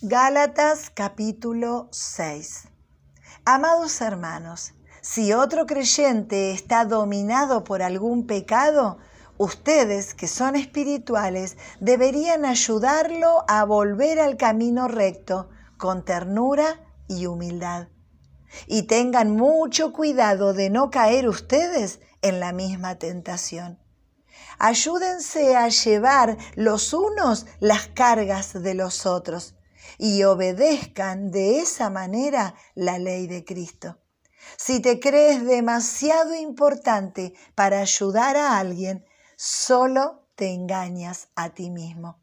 Gálatas capítulo 6 Amados hermanos, si otro creyente está dominado por algún pecado, ustedes que son espirituales deberían ayudarlo a volver al camino recto con ternura y humildad. Y tengan mucho cuidado de no caer ustedes en la misma tentación. Ayúdense a llevar los unos las cargas de los otros y obedezcan de esa manera la ley de Cristo. Si te crees demasiado importante para ayudar a alguien, solo te engañas a ti mismo.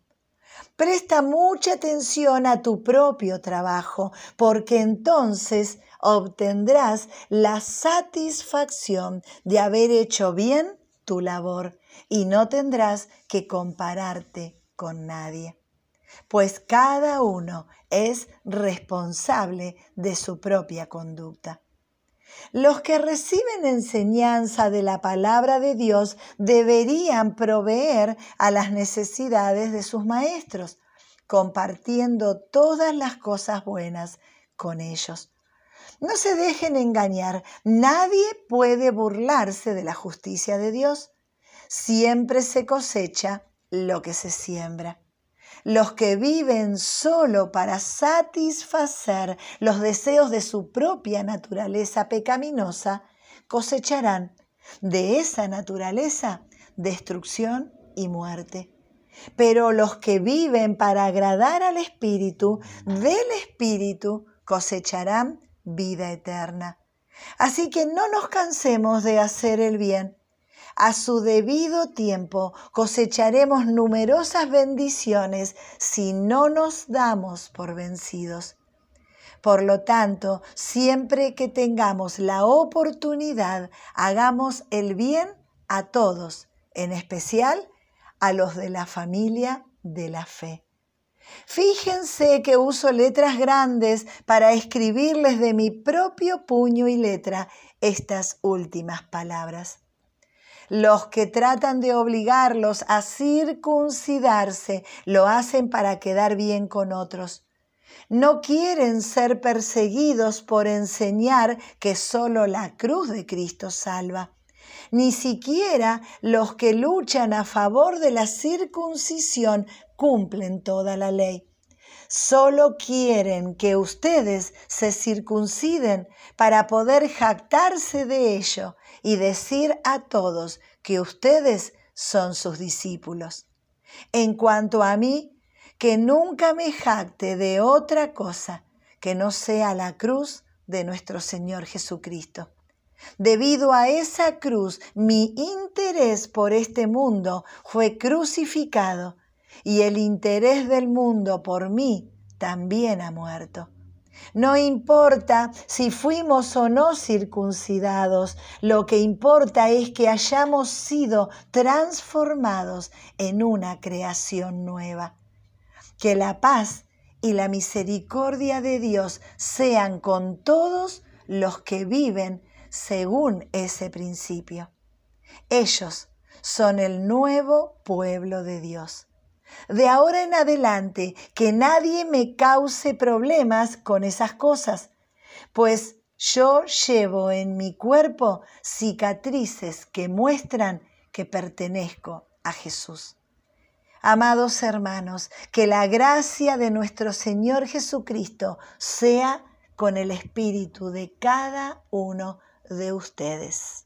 Presta mucha atención a tu propio trabajo, porque entonces obtendrás la satisfacción de haber hecho bien tu labor y no tendrás que compararte con nadie pues cada uno es responsable de su propia conducta. Los que reciben enseñanza de la palabra de Dios deberían proveer a las necesidades de sus maestros, compartiendo todas las cosas buenas con ellos. No se dejen engañar, nadie puede burlarse de la justicia de Dios. Siempre se cosecha lo que se siembra. Los que viven solo para satisfacer los deseos de su propia naturaleza pecaminosa cosecharán de esa naturaleza destrucción y muerte. Pero los que viven para agradar al Espíritu, del Espíritu cosecharán vida eterna. Así que no nos cansemos de hacer el bien a su debido tiempo cosecharemos numerosas bendiciones si no nos damos por vencidos. Por lo tanto, siempre que tengamos la oportunidad, hagamos el bien a todos, en especial a los de la familia de la fe. Fíjense que uso letras grandes para escribirles de mi propio puño y letra estas últimas palabras. Los que tratan de obligarlos a circuncidarse lo hacen para quedar bien con otros. No quieren ser perseguidos por enseñar que solo la cruz de Cristo salva. Ni siquiera los que luchan a favor de la circuncisión cumplen toda la ley. Solo quieren que ustedes se circunciden para poder jactarse de ello y decir a todos que ustedes son sus discípulos. En cuanto a mí, que nunca me jacte de otra cosa que no sea la cruz de nuestro Señor Jesucristo. Debido a esa cruz, mi interés por este mundo fue crucificado y el interés del mundo por mí también ha muerto. No importa si fuimos o no circuncidados, lo que importa es que hayamos sido transformados en una creación nueva. Que la paz y la misericordia de Dios sean con todos los que viven según ese principio. Ellos son el nuevo pueblo de Dios de ahora en adelante que nadie me cause problemas con esas cosas, pues yo llevo en mi cuerpo cicatrices que muestran que pertenezco a Jesús. Amados hermanos, que la gracia de nuestro Señor Jesucristo sea con el espíritu de cada uno de ustedes.